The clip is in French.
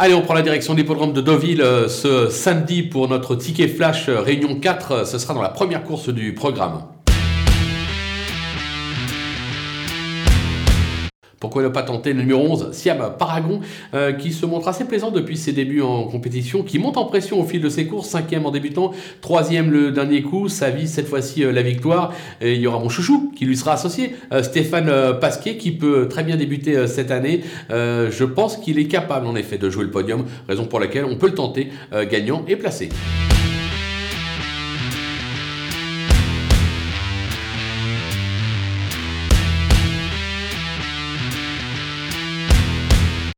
Allez, on prend la direction des de Deauville euh, ce samedi pour notre ticket flash euh, réunion 4. Ce sera dans la première course du programme. Pourquoi ne pas tenter le numéro 11, Siam Paragon, euh, qui se montre assez plaisant depuis ses débuts en compétition, qui monte en pression au fil de ses courses, cinquième en débutant, troisième le dernier coup, ça vise cette fois-ci euh, la victoire. Il y aura mon chouchou qui lui sera associé, euh, Stéphane Pasquier, qui peut très bien débuter cette année. je pense qu'il est capable en effet de jouer le podium, raison pour laquelle on peut le tenter gagnant et placé.